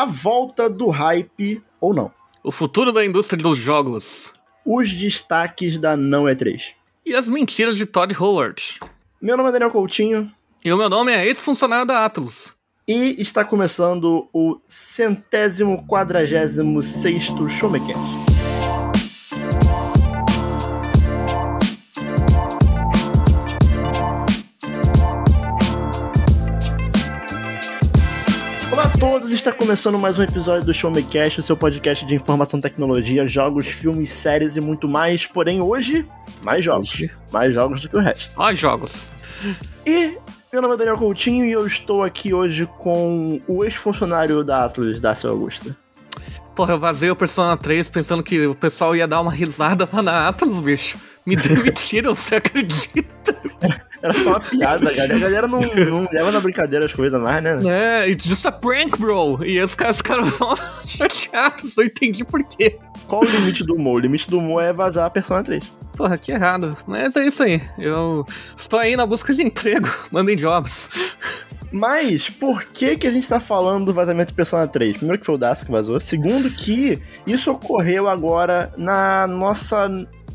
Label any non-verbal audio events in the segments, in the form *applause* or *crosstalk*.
a volta do hype ou não. O futuro da indústria dos jogos. Os destaques da não E3. E as mentiras de Todd Howard. Meu nome é Daniel Coutinho. E o meu nome é ex-funcionário da Atlas. E está começando o centésimo quadragésimo sexto Showmecast. Todos, está começando mais um episódio do Show Me Cast, o seu podcast de informação, tecnologia, jogos, filmes, séries e muito mais. Porém, hoje, mais jogos. Hoje. Mais jogos do que o resto. Mais jogos. E meu nome é Daniel Coutinho e eu estou aqui hoje com o ex-funcionário da Atlas, Dácio Augusta. Porra, eu vazei o Persona 3 pensando que o pessoal ia dar uma risada lá na Atlas, bicho. Me demitiram, *laughs* você acredita? Era só uma piada, galera. A galera não, *laughs* não leva na brincadeira as coisas mais, né? É, it's just a prank, bro. E os caras ficaram *laughs* chateados, eu entendi por quê. Qual o limite do humor? O limite do humor é vazar a Persona 3. Porra, que errado. Mas é isso aí. Eu estou aí na busca de emprego. *laughs* Mandem jobs. Mas, por que que a gente tá falando do vazamento de Persona 3? Primeiro que foi o Das que vazou. Segundo que isso ocorreu agora na nossa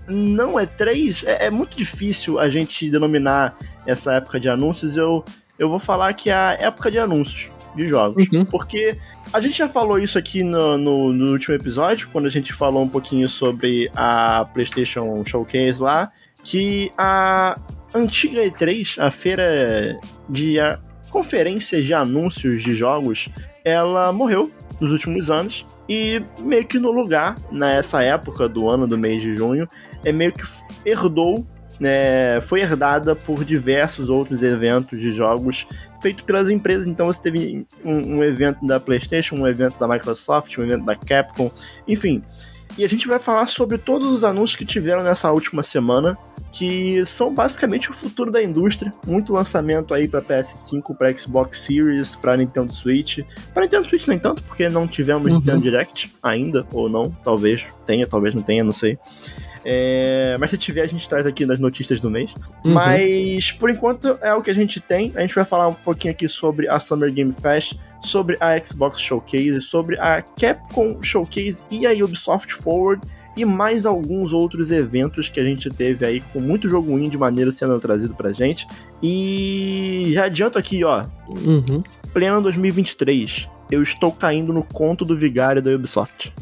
não é três, é, é, muito difícil a gente denominar essa época de anúncios. Eu, eu vou falar que é a época de anúncios de jogos. Uhum. Porque a gente já falou isso aqui no, no, no, último episódio, quando a gente falou um pouquinho sobre a PlayStation Showcase lá, que a antiga E3, a feira de a, conferências de anúncios de jogos, ela morreu nos últimos anos. E meio que no lugar, nessa época do ano, do mês de junho, é meio que herdou, né, foi herdada por diversos outros eventos de jogos feitos pelas empresas. Então você teve um, um evento da PlayStation, um evento da Microsoft, um evento da Capcom, enfim. E a gente vai falar sobre todos os anúncios que tiveram nessa última semana, que são basicamente o futuro da indústria. Muito lançamento aí para PS5, para Xbox Series, para Nintendo Switch. Para Nintendo Switch nem tanto, porque não tivemos uhum. Nintendo Direct ainda, ou não, talvez tenha, talvez não tenha, não sei. É, mas se tiver, a gente traz aqui nas notícias do mês. Uhum. Mas, por enquanto, é o que a gente tem. A gente vai falar um pouquinho aqui sobre a Summer Game Fest, sobre a Xbox Showcase, sobre a Capcom Showcase e a Ubisoft Forward e mais alguns outros eventos que a gente teve aí com muito jogo indie maneiro sendo trazido pra gente. E já adianto aqui, ó. Uhum. Pleno 2023, eu estou caindo no conto do vigário da Ubisoft.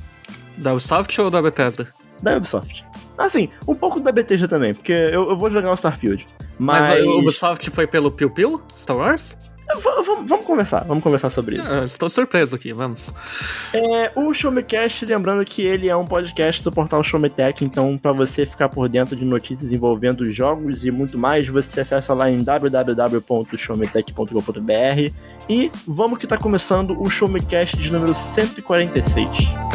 Da Ubisoft ou da Bethesda? Da Ubisoft. Assim, um pouco da Bethesda também, porque eu, eu vou jogar o Starfield. Mas, mas o Ubisoft foi pelo Piu Piu? Star Wars? Vamos, vamos conversar, vamos conversar sobre isso. Ah, estou surpreso aqui, vamos. É, o Showmecast, lembrando que ele é um podcast do portal Showmetech, então para você ficar por dentro de notícias envolvendo jogos e muito mais, você acessa lá em www.showmetech.com.br e vamos que está começando o Showmecast de número 146.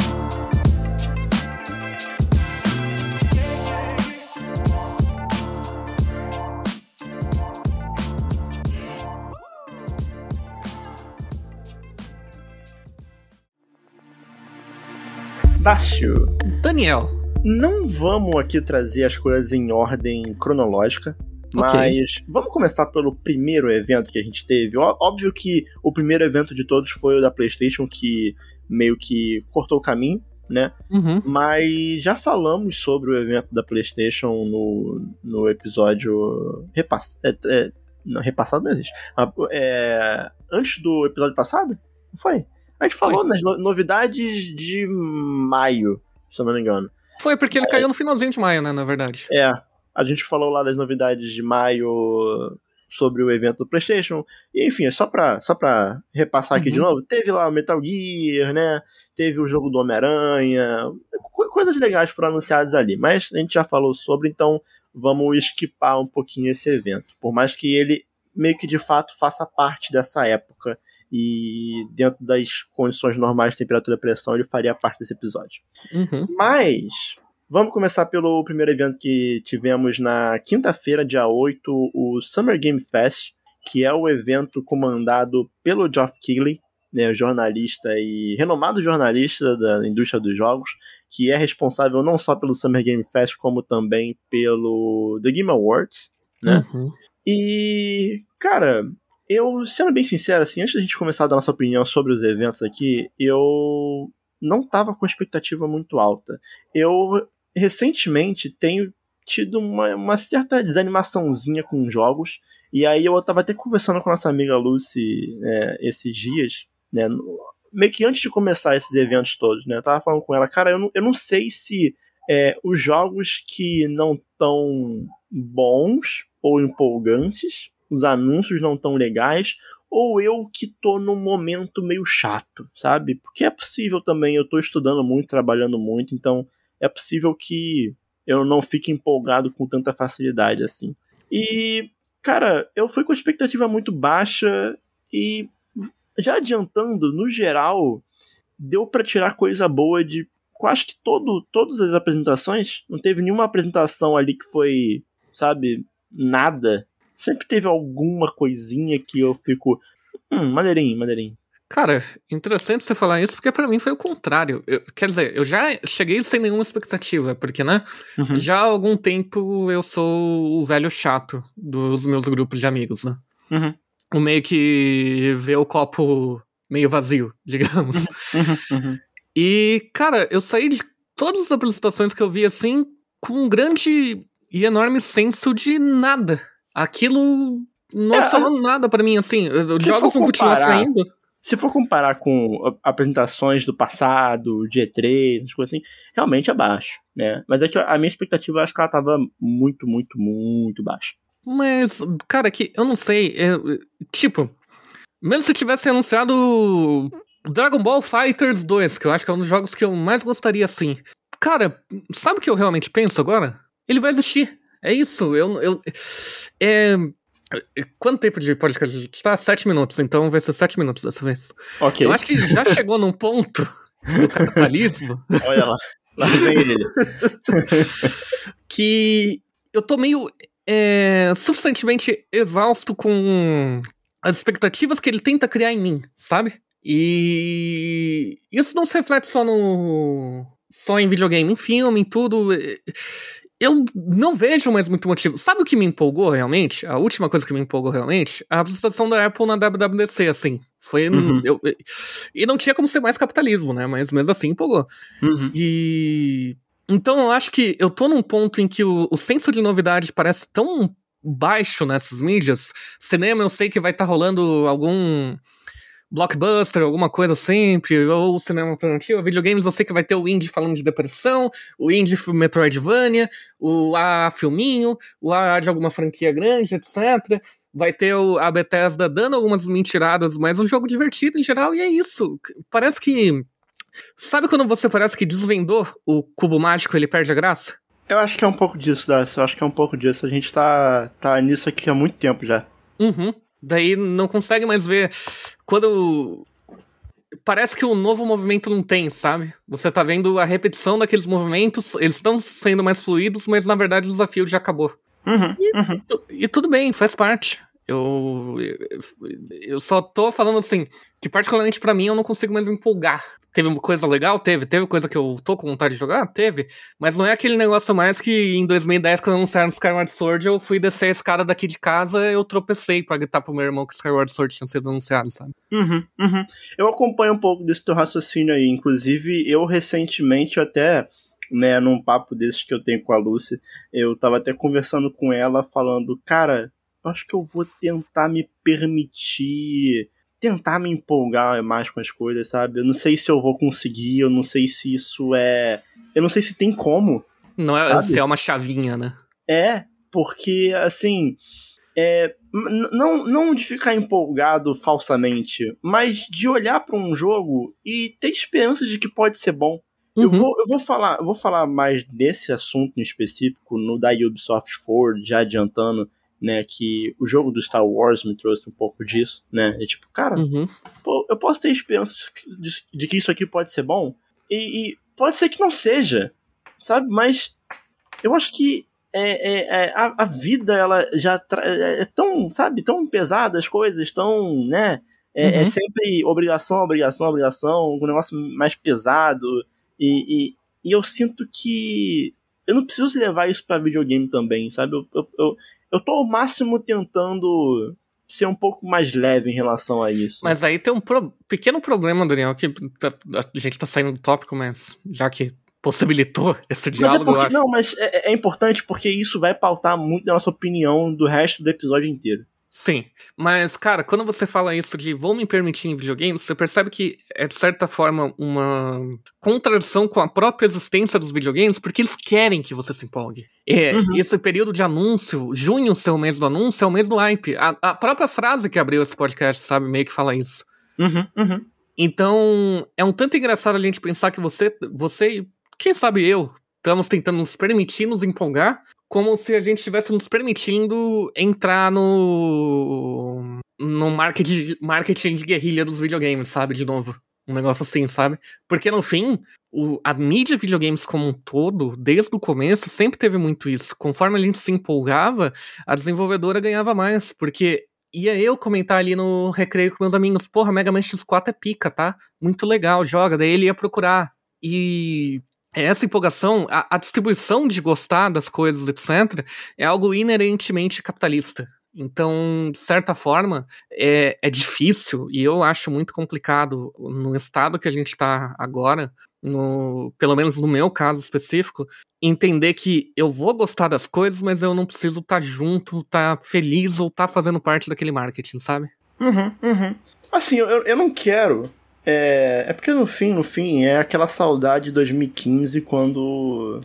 Tássio. Daniel. Não vamos aqui trazer as coisas em ordem cronológica, mas okay. vamos começar pelo primeiro evento que a gente teve. Óbvio que o primeiro evento de todos foi o da PlayStation, que meio que cortou o caminho, né? Uhum. Mas já falamos sobre o evento da PlayStation no, no episódio repass... É, é, não, repassado não existe. Ah, é, antes do episódio passado? Não foi? A gente falou Foi. nas novidades de maio, se eu não me engano. Foi, porque ele é. caiu no finalzinho de maio, né, na verdade. É. A gente falou lá das novidades de maio sobre o evento do PlayStation. E, enfim, é só pra, só pra repassar uhum. aqui de uhum. novo. Teve lá o Metal Gear, né? Teve o jogo do Homem-Aranha. Co coisas legais foram anunciadas ali. Mas a gente já falou sobre, então vamos esquipar um pouquinho esse evento. Por mais que ele meio que de fato faça parte dessa época e dentro das condições normais de temperatura e pressão ele faria parte desse episódio. Uhum. Mas vamos começar pelo primeiro evento que tivemos na quinta-feira, dia 8, o Summer Game Fest, que é o evento comandado pelo Geoff Keighley, né, jornalista e renomado jornalista da indústria dos jogos, que é responsável não só pelo Summer Game Fest, como também pelo The Game Awards, né? Uhum. E, cara, eu, sendo bem sincero, assim, antes da gente começar a dar nossa opinião sobre os eventos aqui, eu não tava com expectativa muito alta. Eu recentemente tenho tido uma, uma certa desanimaçãozinha com jogos. E aí eu tava até conversando com a nossa amiga Lucy né, esses dias, né? Meio que antes de começar esses eventos todos, né? Eu tava falando com ela, cara, eu não, eu não sei se é, os jogos que não tão bons ou empolgantes, os anúncios não tão legais, ou eu que tô num momento meio chato, sabe? Porque é possível também, eu tô estudando muito, trabalhando muito, então é possível que eu não fique empolgado com tanta facilidade assim. E, cara, eu fui com expectativa muito baixa e já adiantando, no geral, deu para tirar coisa boa de quase que todo, todas as apresentações. Não teve nenhuma apresentação ali que foi, sabe, nada. Sempre teve alguma coisinha que eu fico. Hum, maneirinho, maneirinho. Cara, interessante você falar isso, porque para mim foi o contrário. Eu, quer dizer, eu já cheguei sem nenhuma expectativa, porque, né? Uhum. Já há algum tempo eu sou o velho chato dos meus grupos de amigos, né? Uhum. O meio que vê o copo meio vazio, *laughs* digamos. Uhum. uhum. E, cara, eu saí de todas as apresentações que eu vi assim com um grande e enorme senso de nada. Aquilo não é, falando nada para mim, assim. Os jogos não continuam saindo se for comparar com apresentações do passado, de E3, as coisas assim, realmente é baixo, né? Mas é que a minha expectativa, eu acho que ela tava muito, muito, muito baixa. Mas, cara, que eu não sei, é, tipo, mesmo se tivesse anunciado Dragon Ball Fighters 2, que eu acho que é um dos jogos que eu mais gostaria, assim. Cara, sabe o que eu realmente penso agora? Ele vai existir. É isso, eu. eu é, Quanto tempo de podcast a gente tá? Sete minutos, então vai ser sete minutos dessa vez. Ok. Eu acho que já chegou num ponto do capitalismo. *laughs* Olha lá, lá vem ele. que eu tô meio é, suficientemente exausto com as expectativas que ele tenta criar em mim, sabe? E isso não se reflete só no. só em videogame, em filme, em tudo eu não vejo mais muito motivo. Sabe o que me empolgou realmente? A última coisa que me empolgou realmente? A apresentação da Apple na WWDC, assim. Foi. Uhum. Eu, e não tinha como ser mais capitalismo, né? Mas mesmo assim empolgou. Uhum. E. Então eu acho que eu tô num ponto em que o, o senso de novidade parece tão baixo nessas mídias. Cinema eu sei que vai estar tá rolando algum blockbuster, alguma coisa sempre, ou cinema alternativo. Videogames eu sei que vai ter o indie falando de depressão, o indie Metroidvania, o A filminho, o A de alguma franquia grande, etc. Vai ter o, a Bethesda dando algumas mentiradas, mas um jogo divertido em geral, e é isso. Parece que. Sabe quando você parece que desvendou o cubo mágico ele perde a graça? Eu acho que é um pouco disso, Darcy. Eu acho que é um pouco disso. A gente tá, tá nisso aqui há muito tempo já. Uhum. Daí não consegue mais ver. Quando. Parece que o novo movimento não tem, sabe? Você tá vendo a repetição daqueles movimentos, eles estão sendo mais fluidos, mas na verdade o desafio já acabou. Uhum, e, uhum. e tudo bem, faz parte. Eu, eu só tô falando assim, que particularmente para mim eu não consigo mais me empolgar. Teve coisa legal? Teve. Teve coisa que eu tô com vontade de jogar? Teve. Mas não é aquele negócio mais que em 2010, quando anunciaram Skyward Sword, eu fui descer a escada daqui de casa eu tropecei pra gritar pro meu irmão que Skyward Sword tinha sido anunciado, sabe? Uhum, uhum. Eu acompanho um pouco desse teu raciocínio aí. Inclusive, eu recentemente até né, num papo desses que eu tenho com a Lucy, eu tava até conversando com ela, falando, cara, acho que eu vou tentar me permitir. Tentar me empolgar mais com as coisas, sabe? Eu não sei se eu vou conseguir, eu não sei se isso é. Eu não sei se tem como. Não é sabe? se é uma chavinha, né? É, porque, assim. É, não, não de ficar empolgado falsamente, mas de olhar para um jogo e ter esperança de que pode ser bom. Uhum. Eu, vou, eu vou falar eu vou falar mais desse assunto em específico no da Ubisoft Forward, já adiantando né, que o jogo do Star Wars me trouxe um pouco disso, né, é tipo, cara, uhum. pô, eu posso ter esperança de, de, que isso aqui pode ser bom, e, e, pode ser que não seja, sabe, mas eu acho que é, é, é a, a, vida, ela já é, é tão, sabe, tão pesada as coisas, tão, né, é, é uhum. sempre obrigação, obrigação, obrigação, um negócio mais pesado, e, e, e eu sinto que eu não preciso levar isso para videogame também, sabe? Eu, eu, eu, eu tô ao máximo tentando ser um pouco mais leve em relação a isso. Mas aí tem um pro... pequeno problema, Daniel, que tá, a gente tá saindo do tópico, mas já que possibilitou esse diálogo. Mas é porque, não, mas é, é, importante porque isso vai pautar muito da nossa opinião do resto do episódio inteiro. Sim, mas cara, quando você fala isso de vou me permitir em videogames, você percebe que é de certa forma uma contradição com a própria existência dos videogames, porque eles querem que você se empolgue. É, uhum. Esse período de anúncio, junho ser o mês do anúncio, é o mês do hype. A, a própria frase que abriu esse podcast, sabe, meio que fala isso. Uhum, uhum. Então, é um tanto engraçado a gente pensar que você, você quem sabe eu, estamos tentando nos permitir nos empolgar, como se a gente estivesse nos permitindo entrar no no marketing, marketing de guerrilha dos videogames, sabe? De novo. Um negócio assim, sabe? Porque no fim, o, a mídia de videogames como um todo, desde o começo, sempre teve muito isso. Conforme a gente se empolgava, a desenvolvedora ganhava mais. Porque ia eu comentar ali no recreio com meus amigos, porra, Mega Man X4 é pica, tá? Muito legal, joga. Daí ele ia procurar. E essa empolgação, a, a, distribuição de gostar das coisas, etc., é algo inerentemente capitalista. Então, de certa forma, é, é difícil e eu acho muito complicado no estado que a gente está agora, no, pelo menos no meu caso específico, entender que eu vou gostar das coisas, mas eu não preciso estar tá junto, estar tá feliz ou estar tá fazendo parte daquele marketing, sabe? Uhum, uhum. Assim, eu, eu não quero é, é porque no fim, no fim, é aquela saudade de 2015 quando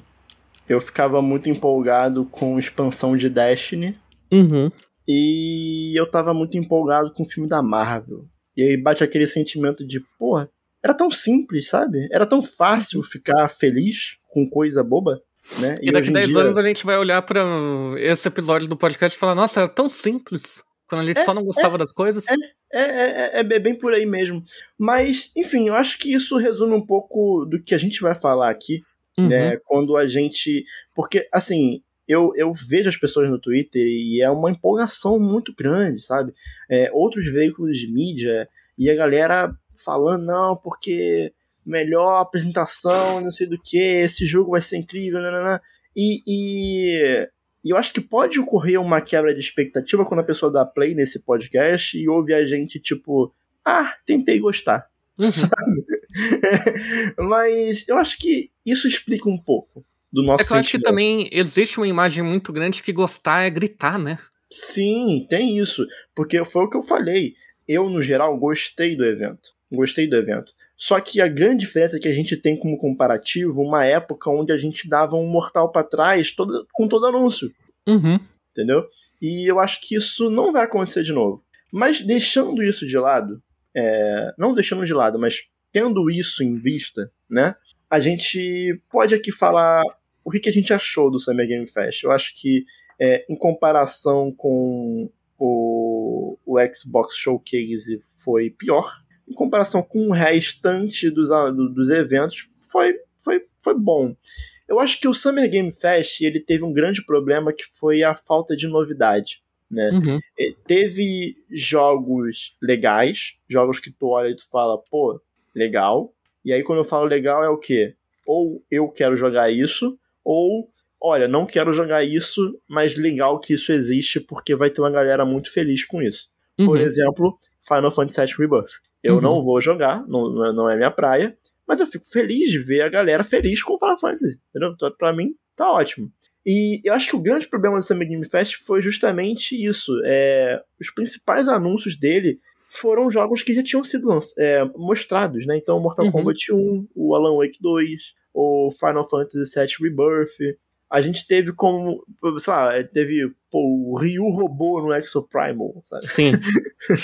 eu ficava muito empolgado com expansão de Destiny. Uhum. E eu tava muito empolgado com o filme da Marvel. E aí bate aquele sentimento de, porra, era tão simples, sabe? Era tão fácil ficar feliz com coisa boba. Né? E, e daqui a 10 dia... anos a gente vai olhar para esse episódio do podcast e falar, nossa, era tão simples. Gente é, só não gostava é, das coisas. É, é, é, é, é, bem por aí mesmo. Mas, enfim, eu acho que isso resume um pouco do que a gente vai falar aqui, uhum. né? Quando a gente. Porque, assim, eu, eu vejo as pessoas no Twitter e é uma empolgação muito grande, sabe? É, outros veículos de mídia e a galera falando, não, porque melhor apresentação, não sei do que, esse jogo vai ser incrível, nanana. E, e e eu acho que pode ocorrer uma quebra de expectativa quando a pessoa dá play nesse podcast e ouve a gente, tipo, ah, tentei gostar. Uhum. *laughs* Sabe? *laughs* Mas eu acho que isso explica um pouco do nosso É que eu acho que também existe uma imagem muito grande que gostar é gritar, né? Sim, tem isso. Porque foi o que eu falei. Eu, no geral, gostei do evento. Gostei do evento. Só que a grande diferença é que a gente tem como comparativo uma época onde a gente dava um mortal para trás todo, com todo anúncio. Uhum. Entendeu? E eu acho que isso não vai acontecer de novo. Mas deixando isso de lado, é, não deixando de lado, mas tendo isso em vista, né? A gente pode aqui falar o que, que a gente achou do Summer Game Fest. Eu acho que, é, em comparação com o, o Xbox Showcase, foi pior em comparação com o restante dos, dos eventos, foi, foi, foi bom. Eu acho que o Summer Game Fest ele teve um grande problema que foi a falta de novidade. Né? Uhum. Teve jogos legais, jogos que tu olha e tu fala, pô, legal. E aí quando eu falo legal é o quê? Ou eu quero jogar isso, ou olha, não quero jogar isso, mas legal que isso existe porque vai ter uma galera muito feliz com isso. Uhum. Por exemplo, Final Fantasy VII Rebirth. Eu uhum. não vou jogar, não, é, não é minha praia, mas eu fico feliz de ver a galera feliz com o Final Fantasy, entendeu? Então, pra mim, tá ótimo. E eu acho que o grande problema do Summer Game Fest foi justamente isso. É, os principais anúncios dele foram jogos que já tinham sido é, mostrados, né? Então, Mortal uhum. Kombat 1, o Alan Wake 2, o Final Fantasy VII Rebirth. A gente teve como, sei lá, teve pô, o Ryu robô no Exo Primal, sabe? Sim.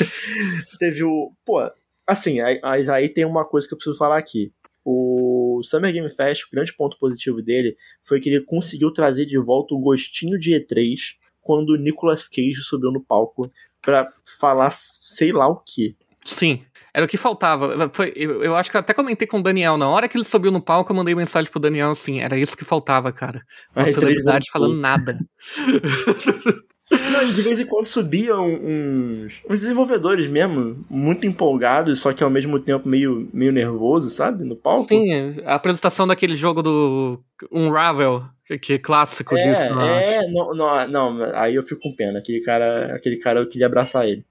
*laughs* teve o, pô, Assim, mas aí tem uma coisa que eu preciso falar aqui. O Summer Game Fest, o grande ponto positivo dele foi que ele conseguiu trazer de volta o gostinho de E3 quando o Nicolas Cage subiu no palco para falar sei lá o que. Sim, era o que faltava. Foi, eu, eu, acho que até comentei com o Daniel. Na hora que ele subiu no palco, eu mandei mensagem pro Daniel assim: era isso que faltava, cara. Uma celebridade falando nada. *laughs* Não, de vez em quando subiam uns, uns desenvolvedores mesmo, muito empolgados, só que ao mesmo tempo meio, meio nervoso, sabe? No palco. Sim, a apresentação daquele jogo do Unravel, que é clássico é, disso. É, não, não, não, aí eu fico com pena. Aquele cara, aquele cara eu queria abraçar ele.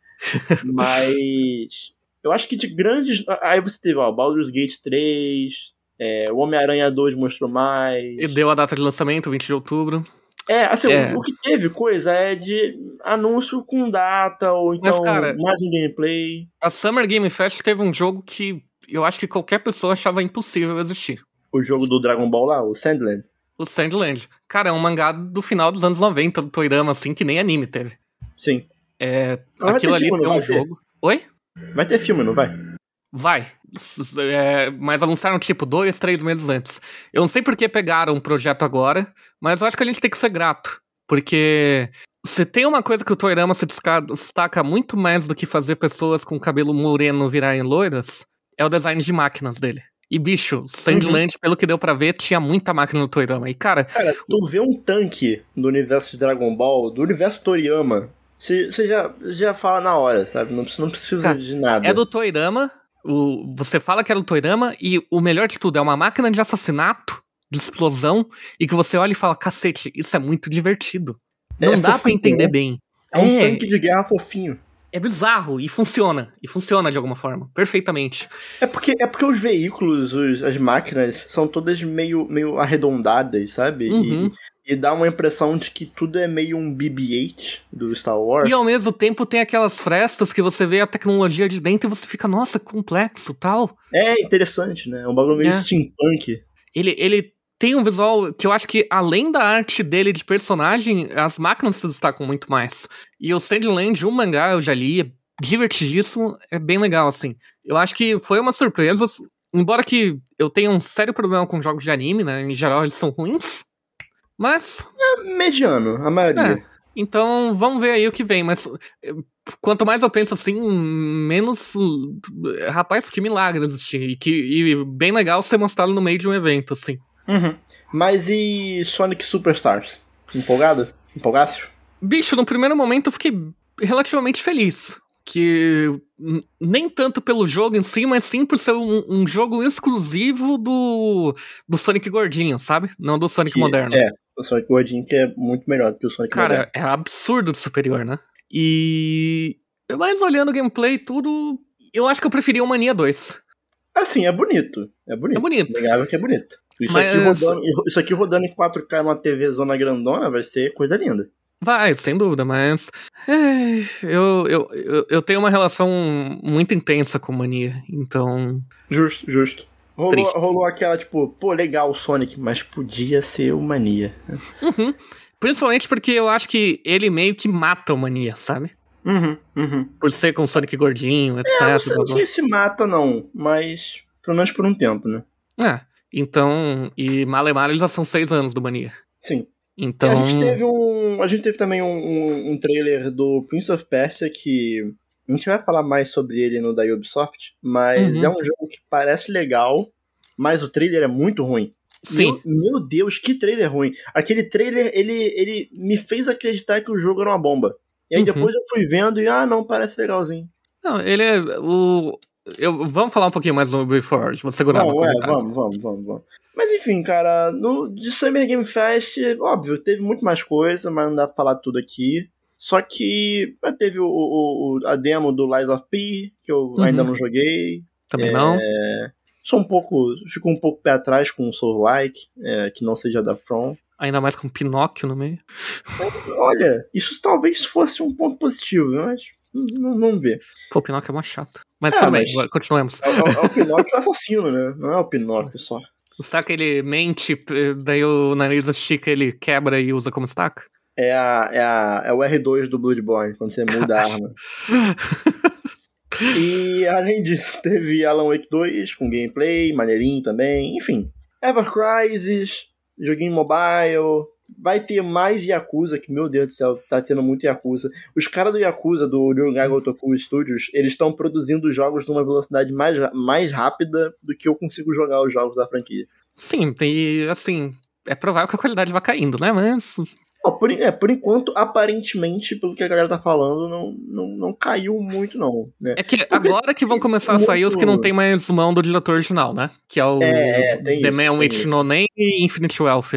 Mas. *laughs* Eu acho que de grandes. Aí você teve, ó, Baldur's Gate 3, é, o Homem-Aranha 2 mostrou mais. E deu a data de lançamento, 20 de outubro. É, assim, é. O, o, que teve coisa é de anúncio com data, ou então Mas, cara, mais um gameplay. A Summer Game Fest teve um jogo que eu acho que qualquer pessoa achava impossível existir. O jogo do Dragon Ball lá, o Sandland. O Sandland. Cara, é um mangá do final dos anos 90 do Toirama, assim, que nem anime teve. Sim. É, aquilo ali é um jogo. Ter. Oi? Vai ter filme, não vai? Vai. *laughs* É, mas anunciaram tipo dois, três meses antes. Eu não sei por que pegaram o projeto agora, mas eu acho que a gente tem que ser grato. Porque se tem uma coisa que o Toirama se destaca muito mais do que fazer pessoas com cabelo moreno virarem loiras, é o design de máquinas dele. E, bicho, Sandland, uhum. pelo que deu para ver, tinha muita máquina no Toriyama. E, cara. Cara, tu vê um tanque do universo de Dragon Ball, do universo Toriyama, você já, já fala na hora, sabe? Não, não precisa cara, de nada. É do Toriyama, o, você fala que é do Toriyama, e o melhor de tudo, é uma máquina de assassinato, de explosão, e que você olha e fala: cacete, isso é muito divertido. Não é dá fofinho, pra entender né? bem. É um é. tanque de guerra fofinho é bizarro e funciona. E funciona de alguma forma, perfeitamente. É porque, é porque os veículos, os, as máquinas, são todas meio, meio arredondadas, sabe? Uhum. E, e, dá uma impressão de que tudo é meio um BB-8 do Star Wars. E ao mesmo tempo tem aquelas frestas que você vê a tecnologia de dentro e você fica, nossa, complexo tal. É interessante, né? É um bagulho meio é. steampunk. Ele, ele tem um visual que eu acho que, além da arte dele de personagem, as máquinas se destacam muito mais. E o Sandland, um mangá, eu já li, é divertidíssimo, é bem legal, assim. Eu acho que foi uma surpresa, embora que eu tenha um sério problema com jogos de anime, né? Em geral, eles são ruins. Mas. É mediano, a maioria. É, então, vamos ver aí o que vem, mas eh, quanto mais eu penso assim, menos. Rapaz, que milagre existir. E, que, e bem legal ser mostrado no meio de um evento, assim. Uhum. Mas e Sonic Superstars? Empolgado? Empolgácio? Bicho, no primeiro momento eu fiquei relativamente feliz. Que nem tanto pelo jogo em si, mas sim por ser um, um jogo exclusivo do, do Sonic Gordinho, sabe? Não do Sonic que, moderno. É, o Sonic Gordinho que é muito melhor do que o Sonic Cara, é absurdo de superior, né? E. Mas olhando o gameplay e tudo, eu acho que eu preferia o Mania 2. Assim, é bonito. É bonito. É bonito. Legal que é bonito. Isso, Mas... aqui rodando, isso aqui rodando em 4K numa TV zona grandona vai ser coisa linda. Vai, sem dúvida, mas. É, eu, eu, eu, eu, tenho uma relação muito intensa com mania, então. Justo, justo. Rolou, rolou aquela, tipo, pô, legal o Sonic, mas podia ser o Mania. Uhum. Principalmente porque eu acho que ele meio que mata o Mania, sabe? Uhum, uhum. Por ser com o Sonic gordinho, etc. É, não sei, não sei se mata, não, mas pelo menos por um tempo, né? É. Então, e Malemar eles já são seis anos do Mania. Sim. Então. E a gente teve um. A gente teve também um, um, um, trailer do Prince of Persia que. A gente vai falar mais sobre ele no da Ubisoft, mas uhum. é um jogo que parece legal, mas o trailer é muito ruim. Sim. Meu, meu, Deus, que trailer ruim. Aquele trailer, ele, ele me fez acreditar que o jogo era uma bomba. E aí uhum. depois eu fui vendo e, ah, não, parece legalzinho. Não, ele é. O, eu, vamos falar um pouquinho mais no Before, vou segurar não, é, vamos, vamos, vamos, vamos. Mas enfim, cara, no, de Summer Game Fest, óbvio, teve muito mais coisa, mas não dá pra falar tudo aqui. Só que teve o, o, a demo do Lies of P, que eu uhum. ainda não joguei. Também é, não. Sou um pouco. Fico um pouco pé atrás com o Soul Like, é, que não seja da From. Ainda mais com Pinóquio no meio. Olha, isso talvez fosse um ponto positivo, mas não, vamos ver. Pô, o Pinóquio é uma chato. Mas é, também, mas continuemos. É, é, é o Pinóquio assassino, né? Não é o Pinóquio só. Será que ele mente, daí o nariz estica, ele quebra e usa como estaca? É, a, é, a, é o R2 do Bloodborne, quando você muda a arma. *laughs* e além disso, teve Alan Wake 2 com gameplay, maneirinho também, enfim. Ever Crisis, joguinho mobile, vai ter mais Yakuza, que meu Deus do céu, tá tendo muito Yakuza. Os caras do Yakuza, do Ryugai Gotoku Studios, eles estão produzindo jogos numa velocidade mais, mais rápida do que eu consigo jogar os jogos da franquia. Sim, e assim, é provável que a qualidade vá caindo, né? Mas. Por, é, por enquanto, aparentemente, pelo que a galera tá falando, não, não, não caiu muito, não. Né? É que Porque agora que vão começar muito... a sair os que não tem mais mão do diretor original, né? Que é o é, é, tem The isso, Man Which No Name e Infinite Wealth.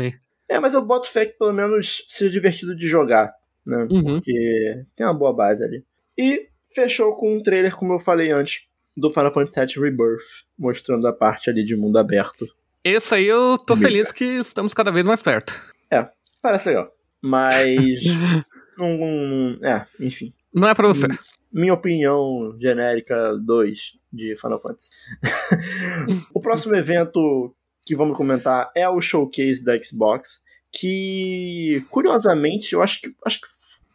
É, mas eu boto fé que pelo menos seja divertido de jogar, né? Uhum. Porque tem uma boa base ali. E fechou com um trailer, como eu falei antes, do Final Fantasy VII Rebirth, mostrando a parte ali de mundo aberto. Esse aí eu tô Mica. feliz que estamos cada vez mais perto. É, parece legal. Mas. *laughs* um, é, enfim. Não é pra você. Minha opinião genérica 2 de Final Fantasy. *laughs* o próximo evento que vamos comentar é o showcase da Xbox, que curiosamente eu acho que acho que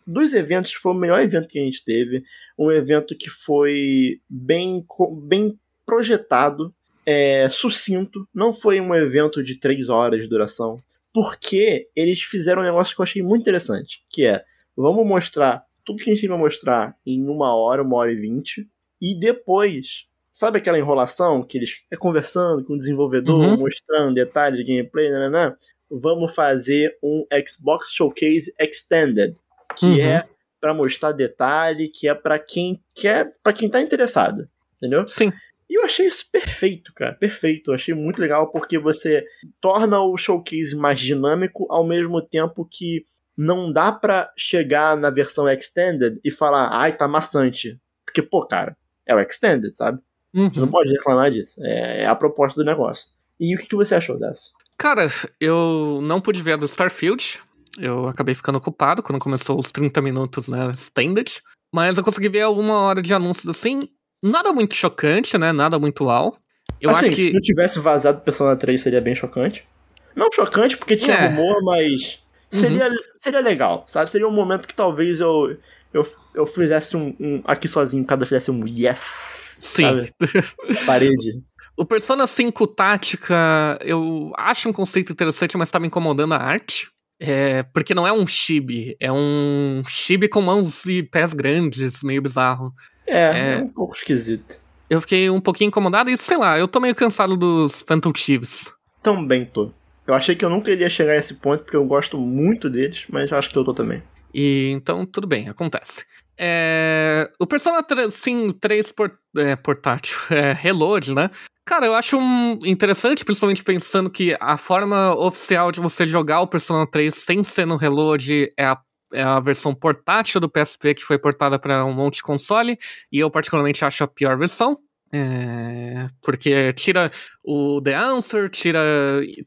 dos eventos foi o melhor evento que a gente teve, um evento que foi bem bem projetado, é, sucinto, não foi um evento de três horas de duração, porque eles fizeram um negócio que eu achei muito interessante, que é vamos mostrar tudo que a gente vai mostrar em uma hora, uma hora e vinte, e depois Sabe aquela enrolação que eles é conversando com o desenvolvedor, uhum. mostrando detalhes de gameplay, né, né, né? Vamos fazer um Xbox Showcase Extended, que uhum. é para mostrar detalhe, que é para quem quer, para quem tá interessado, entendeu? Sim. E eu achei isso perfeito, cara, perfeito. Eu achei muito legal porque você torna o showcase mais dinâmico ao mesmo tempo que não dá para chegar na versão extended e falar, ai, tá maçante. Porque, pô, cara, é o extended, sabe? Uhum. Você não pode reclamar disso. É, é, a proposta do negócio. E o que, que você achou dessa? Cara, eu não pude ver a do Starfield. Eu acabei ficando ocupado quando começou os 30 minutos, né, standard. Mas eu consegui ver alguma hora de anúncios assim. Nada muito chocante, né? Nada muito uau. Eu assim, acho que. Se não tivesse vazado Persona 3, seria bem chocante. Não chocante, porque tinha é. rumor, mas. Seria, uhum. seria legal, sabe? Seria um momento que talvez eu, eu, eu fizesse um, um Aqui sozinho, cada fizesse um yes. Sim. *laughs* Parede. O Persona 5 Tática, eu acho um conceito interessante, mas tá me incomodando a arte. É, porque não é um chibi, é um chibi com mãos e pés grandes, meio bizarro. É, é, é um pouco esquisito. Eu fiquei um pouquinho incomodado e, sei lá, eu tô meio cansado dos Phantom Thieves. Também tô. Eu achei que eu nunca iria chegar a esse ponto, porque eu gosto muito deles, mas acho que eu tô também. E então, tudo bem, acontece. É, o Persona 3, sim, 3 port, é, portátil, *laughs* é, Reload, né? Cara, eu acho um interessante, principalmente pensando que a forma oficial de você jogar o Persona 3 sem ser no Reload é a, é a versão portátil do PSP que foi portada para um monte de console, e eu particularmente acho a pior versão. É, porque tira o The Answer, tira.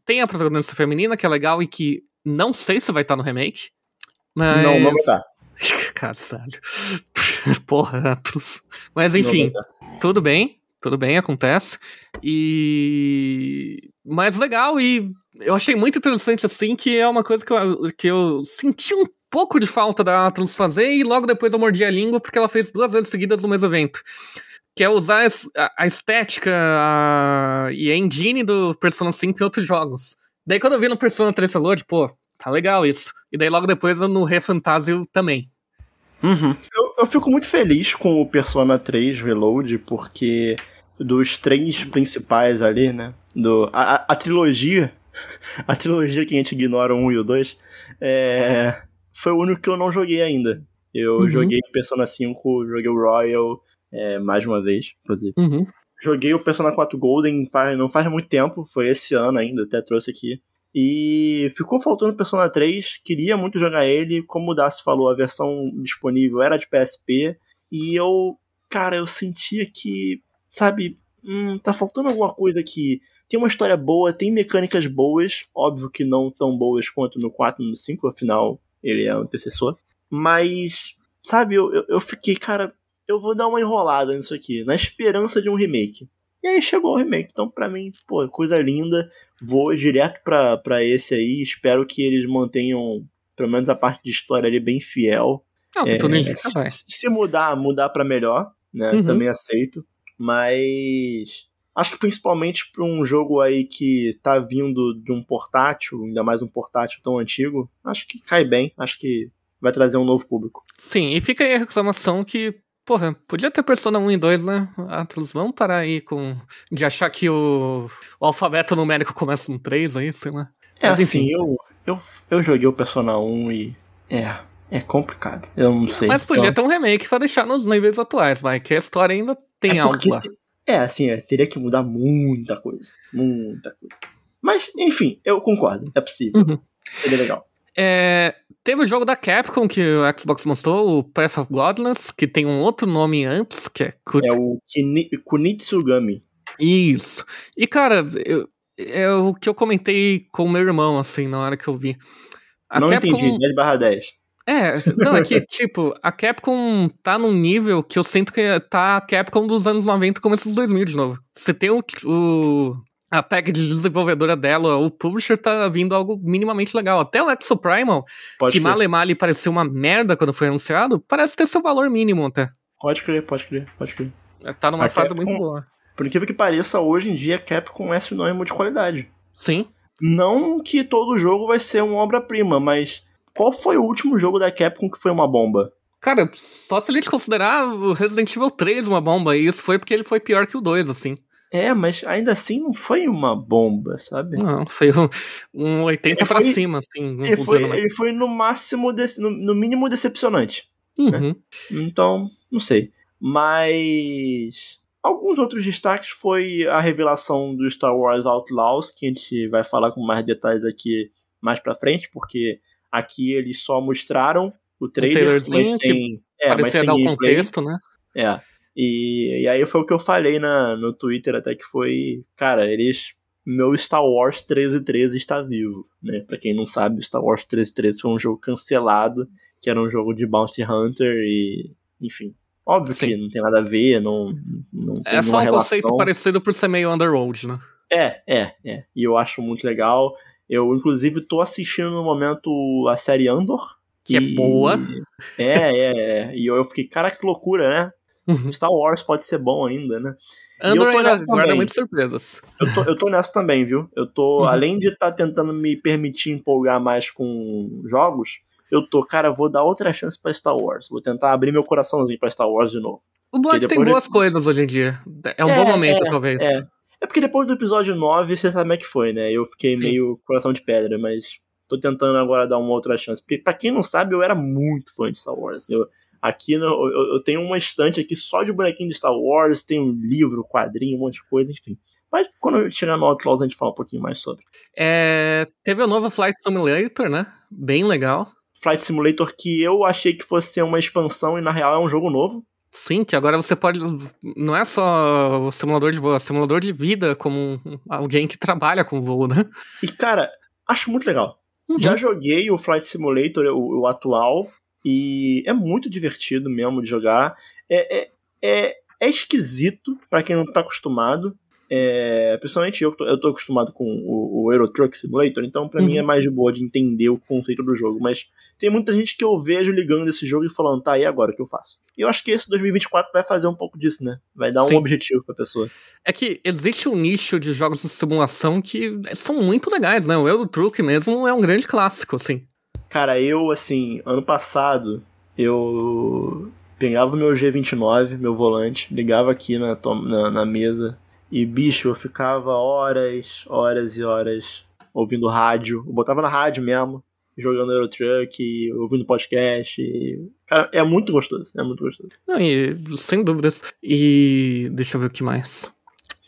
Tem a protagonista feminina, que é legal e que não sei se vai estar no remake. Mas... Não, não vai estar. *laughs* Caralho. *laughs* Porra, Atos. Mas enfim, tudo bem. Tudo bem, acontece. E. Mas legal, e eu achei muito interessante, assim, que é uma coisa que eu, que eu senti um pouco de falta da Atlas fazer, e logo depois eu mordi a língua porque ela fez duas vezes seguidas no mesmo evento. Que é usar a, estética a, e a engine do Persona 5 em outros jogos. Daí quando eu vi no Persona 3 Reload, pô, tá legal isso. E daí logo depois no Refantasio também. Uhum. Eu, eu, fico muito feliz com o Persona 3 Reload, porque dos três principais ali, né? Do, a, a trilogia, *laughs* a trilogia que a gente ignora o 1 e o 2, é, foi o único que eu não joguei ainda. Eu uhum. joguei Persona 5, joguei o Royal é, mais uma vez, inclusive. Uhum. Joguei o Persona 4 Golden faz, não faz muito tempo, foi esse ano ainda, até trouxe aqui. E ficou faltando Persona 3, queria muito jogar ele, como o Darcy falou, a versão disponível era de PSP, e eu, cara, eu sentia que, sabe, hum, tá faltando alguma coisa aqui. Tem uma história boa, tem mecânicas boas, óbvio que não tão boas quanto no 4 e no 5, afinal ele é o antecessor, mas, sabe, eu, eu, fiquei, cara, eu vou dar uma enrolada nisso aqui, na esperança de um remake. E aí chegou o remake, então pra mim, pô, coisa linda. Vou direto pra, pra esse aí, espero que eles mantenham, pelo menos a parte de história ali, bem fiel. Não, é, se, se, mudar, mudar para melhor, né? Uhum. Também aceito. Mas acho que principalmente para um jogo aí que tá vindo de um portátil, ainda mais um portátil tão antigo, acho que cai bem, acho que vai trazer um novo público. Sim, e fica aí a reclamação que Porra, podia ter Persona 1 e 2, né? Atlas, vamos parar aí com. de achar que o, o alfabeto numérico começa no 3 aí, sei lá. É Mas, assim, eu, eu, eu joguei o Persona 1 e. É. É complicado. Eu não sei. Mas podia ter um remake pra deixar nos níveis atuais, vai. Que a história ainda tem é algo lá. É, assim, é, teria que mudar muita coisa. Muita coisa. Mas, enfim, eu concordo. É possível. Uhum. Seria legal. É, teve o jogo da Capcom que o Xbox mostrou, o Path of Godless, que tem um outro nome antes, que é... Kut... É o Kini Kunitsugami. Isso. E, cara, eu, é o que eu comentei com o meu irmão, assim, na hora que eu vi. A Não Capcom... entendi, 10 barra 10. É, não, é que, *laughs* tipo, a Capcom tá num nível que eu sinto que tá a Capcom dos anos 90 começo dos 2000 de novo. Você tem o, o a tag de desenvolvedora dela, o publisher tá vindo algo minimamente legal. Até o Exo Primal, pode que Malemali parecia uma merda quando foi anunciado, parece ter seu valor mínimo até. Pode crer, pode crer, pode crer. É, tá numa a fase Capcom, muito boa. Por incrível que pareça, hoje em dia a Capcom é sinônimo de qualidade. Sim. Não que todo jogo vai ser uma obra-prima, mas qual foi o último jogo da Capcom que foi uma bomba? Cara, só se a gente considerar o Resident Evil 3 uma bomba, e isso foi porque ele foi pior que o 2, assim. É, mas ainda assim não foi uma bomba, sabe? Não, foi um, um 80 para cima, assim. Ele foi, ele foi no máximo, no, no, mínimo decepcionante. Né? Uhum. Né? Então, não sei. Mas. Alguns outros destaques foi a revelação do Star Wars Outlaws, que a gente vai falar com mais detalhes aqui mais pra frente, porque aqui eles só mostraram o trailer, um mas sem. É, mas sem dar o contexto, né? É. E, e aí foi o que eu falei na, no Twitter até que foi, cara, eles meu Star Wars 1313 está vivo, né? Pra quem não sabe, Star Wars 1313 foi um jogo cancelado, que era um jogo de Bounty Hunter e, enfim, óbvio Sim. que não tem nada a ver, não, não É só um relação. conceito parecido por ser meio underworld, né? É, é, é. E eu acho muito legal. Eu, inclusive, tô assistindo no momento a série Andor. Que, que é boa. É, é, é. E eu fiquei, cara, que loucura, né? Uhum. Star Wars pode ser bom ainda, né? Andor ainda guarda muitas surpresas. Eu tô, eu tô nessa também, viu? Eu tô, uhum. além de estar tá tentando me permitir empolgar mais com jogos, eu tô, cara, vou dar outra chance pra Star Wars. Vou tentar abrir meu coraçãozinho pra Star Wars de novo. O Blood tem boas de... coisas hoje em dia. É um é, bom momento, é, talvez. É. é porque depois do episódio 9, você sabe como é que foi, né? Eu fiquei Sim. meio coração de pedra, mas tô tentando agora dar uma outra chance. Porque, pra quem não sabe, eu era muito fã de Star Wars. Eu, Aqui no, eu, eu, tenho uma estante aqui só de bonequinho de Star Wars, tem um livro, quadrinho, um monte de coisa, enfim. Mas quando chegar no Outlaws a gente fala um pouquinho mais sobre. É, teve o novo Flight Simulator, né? Bem legal. Flight Simulator que eu achei que fosse ser uma expansão e na real é um jogo novo. Sim, que agora você pode. Não é só o simulador de voo, é simulador de vida, como alguém que trabalha com voo, né? E cara, acho muito legal. Uhum. Já joguei o Flight Simulator, o, o atual, e é muito divertido mesmo de jogar. É, é, é, é esquisito para quem não tá acostumado. É, principalmente eu, eu tô acostumado com o, o Euro Truck Simulator, então para uhum. mim é mais de boa de entender o conceito do jogo. Mas tem muita gente que eu vejo ligando esse jogo e falando, tá, e agora o que eu faço? E eu acho que esse 2024 vai fazer um pouco disso, né? Vai dar Sim. um objetivo pra pessoa. É que existe um nicho de jogos de simulação que são muito legais, né? O Euro Truck mesmo é um grande clássico, assim. Cara, eu, assim, ano passado, eu pegava o meu G29, meu volante, ligava aqui na, na, na, mesa e, bicho, eu ficava horas, horas e horas ouvindo rádio. Eu botava na rádio mesmo, jogando Eurotruck, ouvindo podcast. E... Cara, é muito gostoso, é muito gostoso. Não, e, sem dúvidas. E deixa eu ver o que mais.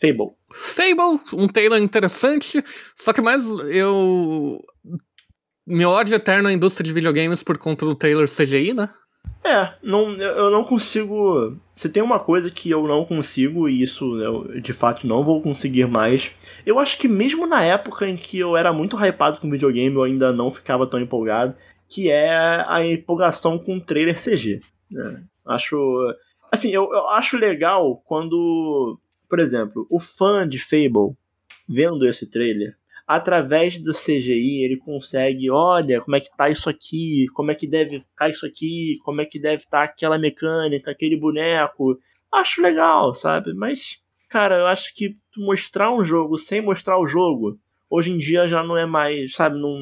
Fable. Fable, um trailer interessante, só que mais eu meu ódio eterno à indústria de videogames por conta do Taylor CGI, né? É, não, eu não consigo. Se tem uma coisa que eu não consigo, e isso eu de fato não vou conseguir mais. Eu acho que mesmo na época em que eu era muito hypado com videogame, eu ainda não ficava tão empolgado, que é a empolgação com trailer CG. Né? Acho. Assim, eu, eu acho legal quando, por exemplo, o fã de Fable, vendo esse trailer, através do CGI ele consegue, olha, como é que tá isso aqui, como é que deve ficar isso aqui, como é que deve estar tá aquela mecânica, aquele boneco. Acho legal, sabe? Mas, cara, eu acho que mostrar um jogo sem mostrar o jogo, hoje em dia já não é mais, sabe, não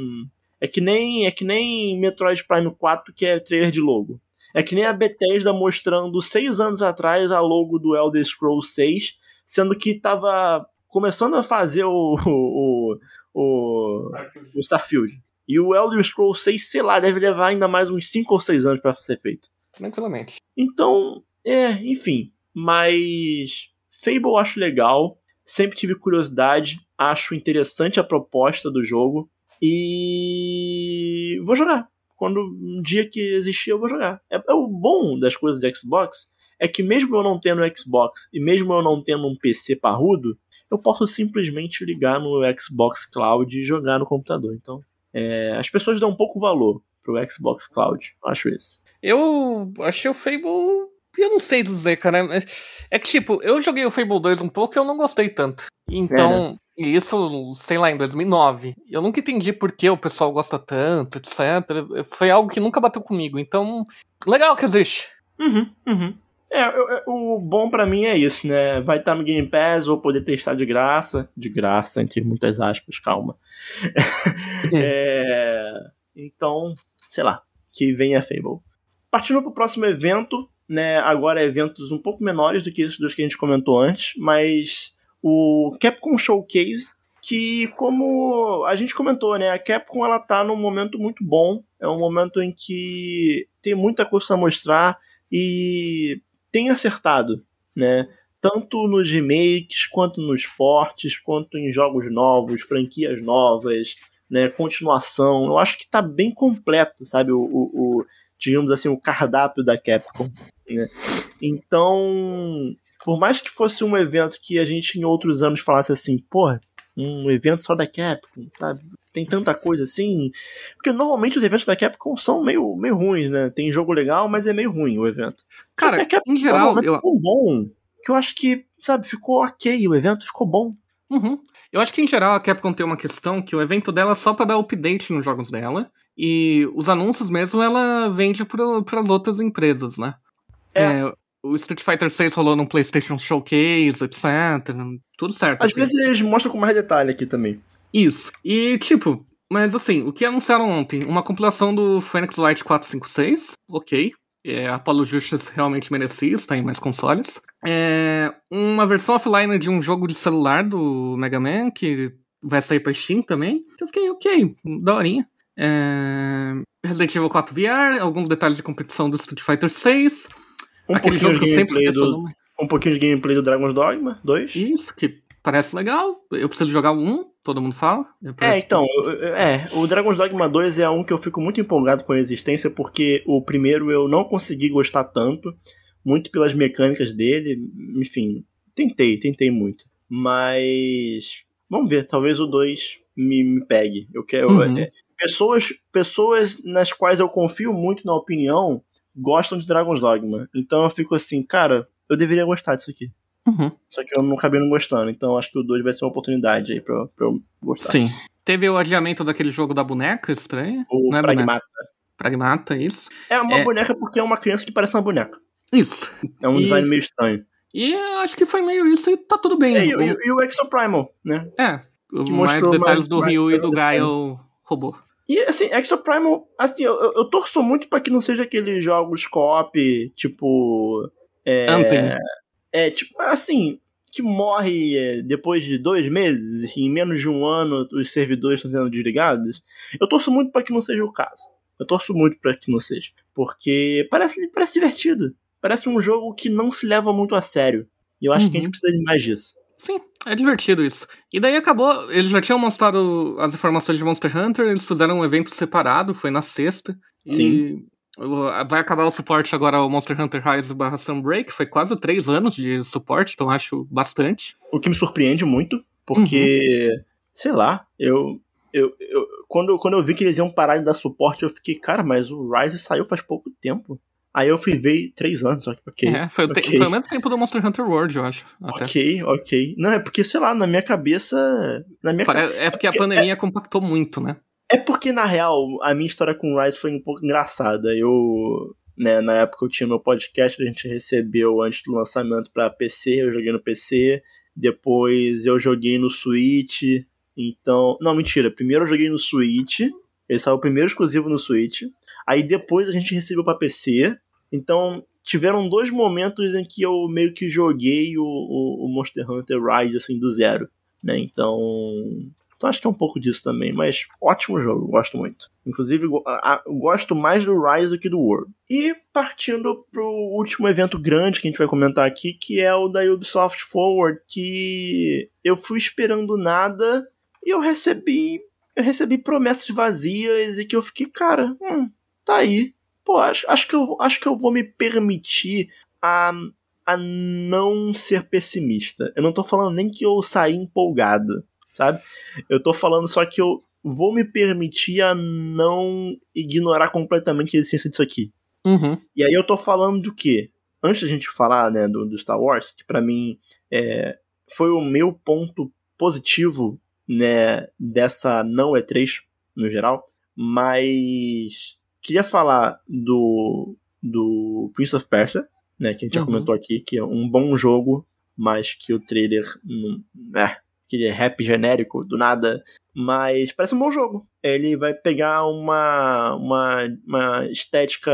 é que nem é que nem Metroid Prime 4 que é trailer de logo. É que nem a Bethesda mostrando seis anos atrás a logo do Elder Scrolls 6, sendo que tava começando a fazer o, o, o, Starfield. o Starfield. E o Elder Scrolls 6, sei lá, deve levar ainda mais uns 5 ou 6 anos para ser feito. Tranquilamente. Então, é, enfim. Mas Fable eu acho legal. Sempre tive curiosidade. Acho interessante a proposta do jogo. E vou jogar. Quando um dia que existir, eu vou jogar. É, é o bom das coisas de Xbox é que mesmo eu não tendo Xbox e mesmo eu não tendo um PC parrudo, eu posso simplesmente ligar no Xbox Cloud e jogar no computador. Então, é, as pessoas dão um pouco valor pro Xbox Cloud, acho isso. Eu achei o Fable. Eu não sei dizer, cara. É que, tipo, eu joguei o Fable 2 um pouco e eu não gostei tanto. Então, é, né? isso, sei lá, em 2009. Eu nunca entendi por que o pessoal gosta tanto, etc. Foi algo que nunca bateu comigo. Então, legal que existe. Uhum, uhum. É, o bom para mim é isso, né? Vai estar no Game Pass, vou poder testar de graça. De graça, entre muitas aspas, calma. *laughs* é, então, sei lá, que venha Fable. Partindo pro próximo evento, né? Agora eventos um pouco menores do que esses dois que a gente comentou antes, mas o Capcom Showcase, que como a gente comentou, né? A Capcom ela tá num momento muito bom. É um momento em que tem muita coisa a mostrar e tem acertado, né? Tanto nos remakes, quanto nos portes, quanto em jogos novos, franquias novas, né? Continuação. Eu acho que tá bem completo, sabe? O, o, o digamos assim, o cardápio da Capcom. Né? Então, por mais que fosse um evento que a gente em outros anos falasse assim, porra, um evento só da Capcom, sabe? Tem tanta coisa assim. Porque normalmente os eventos da Capcom são meio, meio ruins, né? Tem jogo legal, mas é meio ruim o evento. Cara, em geral, tá um eu... bom. Que eu acho que, sabe, ficou ok, o evento ficou bom. Uhum. Eu acho que em geral a Capcom tem uma questão que o evento dela é só para dar update nos jogos dela. E os anúncios mesmo ela vende para as outras empresas, né? É. é. O Street Fighter 6 rolou no PlayStation Showcase, etc. Tudo certo. Às assim. vezes eles mostram com mais detalhe aqui também. Isso. E, tipo, mas assim, o que anunciaram ontem? Uma compilação do Phoenix Light 456, ok. É, Apollo Justice realmente merecia estar em mais consoles. É, uma versão offline de um jogo de celular do Mega Man, que vai sair pra Steam também. Eu fiquei, ok, daorinha. É, Resident Evil 4 VR, alguns detalhes de competição do Street Fighter 6. Um aquele jogo que eu sempre esqueço do, Um pouquinho de gameplay do Dragon's Dogma 2. Isso, que parece legal. Eu preciso jogar um, todo mundo fala. É, então, é, o Dragon's Dogma 2 é um que eu fico muito empolgado com a existência, porque o primeiro eu não consegui gostar tanto, muito pelas mecânicas dele, enfim, tentei, tentei muito. Mas vamos ver, talvez o 2 me, me pegue. Eu quero. Uhum. É, pessoas, pessoas nas quais eu confio muito na opinião gostam de Dragon's Dogma. Então eu fico assim, cara, eu deveria gostar disso aqui. Uhum. Só que eu não acabei não gostando, então acho que o 2 vai ser uma oportunidade aí pra, pra eu gostar. Sim. Teve o adiamento daquele jogo da boneca estranho? O não é Pragmata. Boneca. Pragmata, isso. É uma é... boneca porque é uma criança que parece uma boneca. Isso. É um e... design meio estranho. E acho que foi meio isso e tá tudo bem. É, e, o... e, o Exoprimal, né? É. Que mais detalhes mais, do Ryu e do Gaio robô. E assim, Exoprimal, assim, eu, eu, eu torço muito para que não seja aqueles jogos co-op, tipo. É, Anthem. É, tipo, assim, que morre é, depois de dois meses, em menos de um ano os servidores estão sendo desligados. Eu torço muito para que não seja o caso. Eu torço muito para que não seja. Porque parece, parece divertido. Parece um jogo que não se leva muito a sério. E eu acho uhum. que a gente uhum. precisa de mais disso. Sim, é divertido isso. E daí acabou, eles já tinham mostrado as informações de Monster Hunter, eles fizeram um evento separado, foi na sexta. Sim. Vai acabar o suporte agora ao Monster Hunter Rise barra Sunbreak. Foi quase três anos de suporte, então acho bastante. O que me surpreende muito, porque, uhum. sei lá, eu, eu, eu, quando, quando eu vi que eles iam parar de dar suporte, eu fiquei, cara, mas o Rise saiu faz pouco tempo. Aí eu fui ver três anos, ok. É, foi, okay. foi o mesmo tempo do Monster Hunter World, eu acho. Até. Ok, ok. Não, é porque, sei lá, na minha cabeça. Na minha Pare... É porque a pandemia é... compactou muito, né? É porque, na real, a minha história com o Rise foi um pouco engraçada. Eu, né, na época eu tinha meu podcast, a gente recebeu antes do lançamento para PC, eu joguei no PC. Depois eu joguei no Switch. Então. Não, mentira. Primeiro eu joguei no Switch. Ele saiu o primeiro exclusivo no Switch. Aí depois a gente recebeu para PC. Então tiveram dois momentos em que eu meio que joguei o, o, o Monster Hunter Rise assim do zero. Né? Então então acho que é um pouco disso também, mas ótimo jogo, gosto muito. Inclusive, a, a, gosto mais do Rise do que do World. E partindo pro último evento grande que a gente vai comentar aqui, que é o da Ubisoft Forward, que eu fui esperando nada e eu recebi eu recebi promessas vazias e que eu fiquei, cara, hum, tá aí. Pô, acho, acho, que eu, acho que eu vou me permitir a, a não ser pessimista. Eu não tô falando nem que eu saí empolgado, sabe? Eu tô falando só que eu vou me permitir a não ignorar completamente a existência disso aqui. Uhum. E aí eu tô falando do quê? Antes da gente falar, né, do, do Star Wars, que pra mim é, foi o meu ponto positivo, né, dessa não E3 no geral, mas queria falar do, do Prince of Persia, né, que a gente Uhum. já comentou aqui, que é um bom jogo, mas que o trailer, não, é, aquele rap genérico, do nada, mas parece um bom jogo. Ele vai pegar uma, uma, uma estética